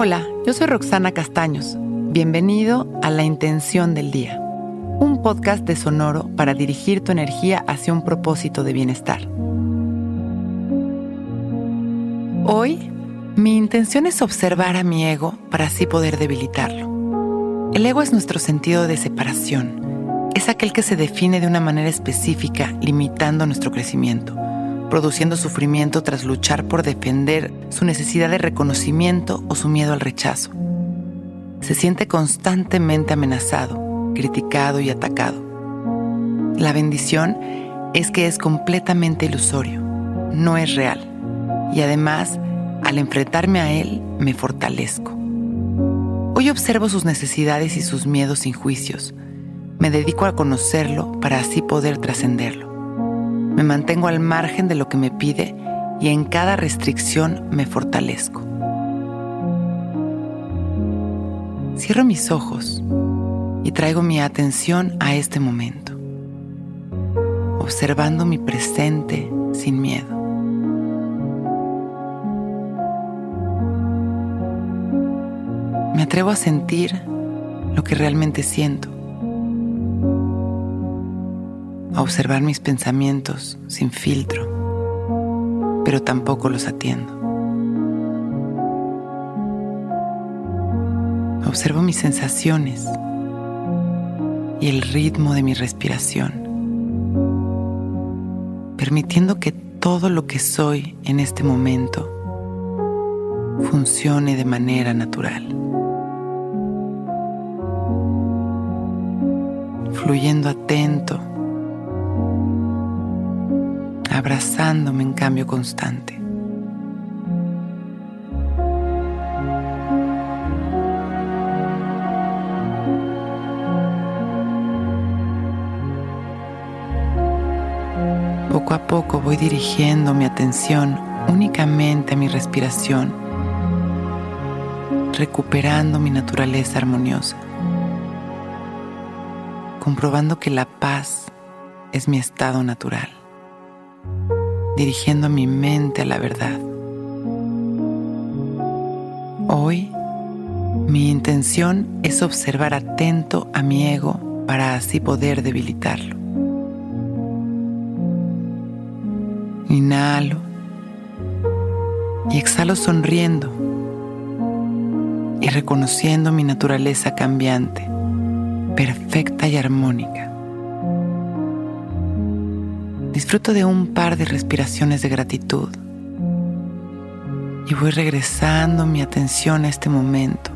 Hola, yo soy Roxana Castaños. Bienvenido a La Intención del Día, un podcast de Sonoro para dirigir tu energía hacia un propósito de bienestar. Hoy, mi intención es observar a mi ego para así poder debilitarlo. El ego es nuestro sentido de separación. Es aquel que se define de una manera específica, limitando nuestro crecimiento produciendo sufrimiento tras luchar por defender su necesidad de reconocimiento o su miedo al rechazo. Se siente constantemente amenazado, criticado y atacado. La bendición es que es completamente ilusorio, no es real, y además, al enfrentarme a él, me fortalezco. Hoy observo sus necesidades y sus miedos sin juicios. Me dedico a conocerlo para así poder trascenderlo. Me mantengo al margen de lo que me pide y en cada restricción me fortalezco. Cierro mis ojos y traigo mi atención a este momento, observando mi presente sin miedo. Me atrevo a sentir lo que realmente siento observar mis pensamientos sin filtro, pero tampoco los atiendo. Observo mis sensaciones y el ritmo de mi respiración, permitiendo que todo lo que soy en este momento funcione de manera natural. Fluyendo atento abrazándome en cambio constante. Poco a poco voy dirigiendo mi atención únicamente a mi respiración, recuperando mi naturaleza armoniosa, comprobando que la paz es mi estado natural dirigiendo mi mente a la verdad. Hoy, mi intención es observar atento a mi ego para así poder debilitarlo. Inhalo y exhalo sonriendo y reconociendo mi naturaleza cambiante, perfecta y armónica. Disfruto de un par de respiraciones de gratitud y voy regresando mi atención a este momento,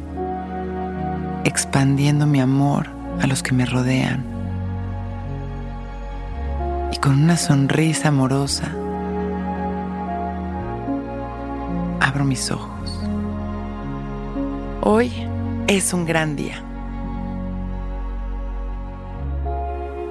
expandiendo mi amor a los que me rodean. Y con una sonrisa amorosa, abro mis ojos. Hoy es un gran día.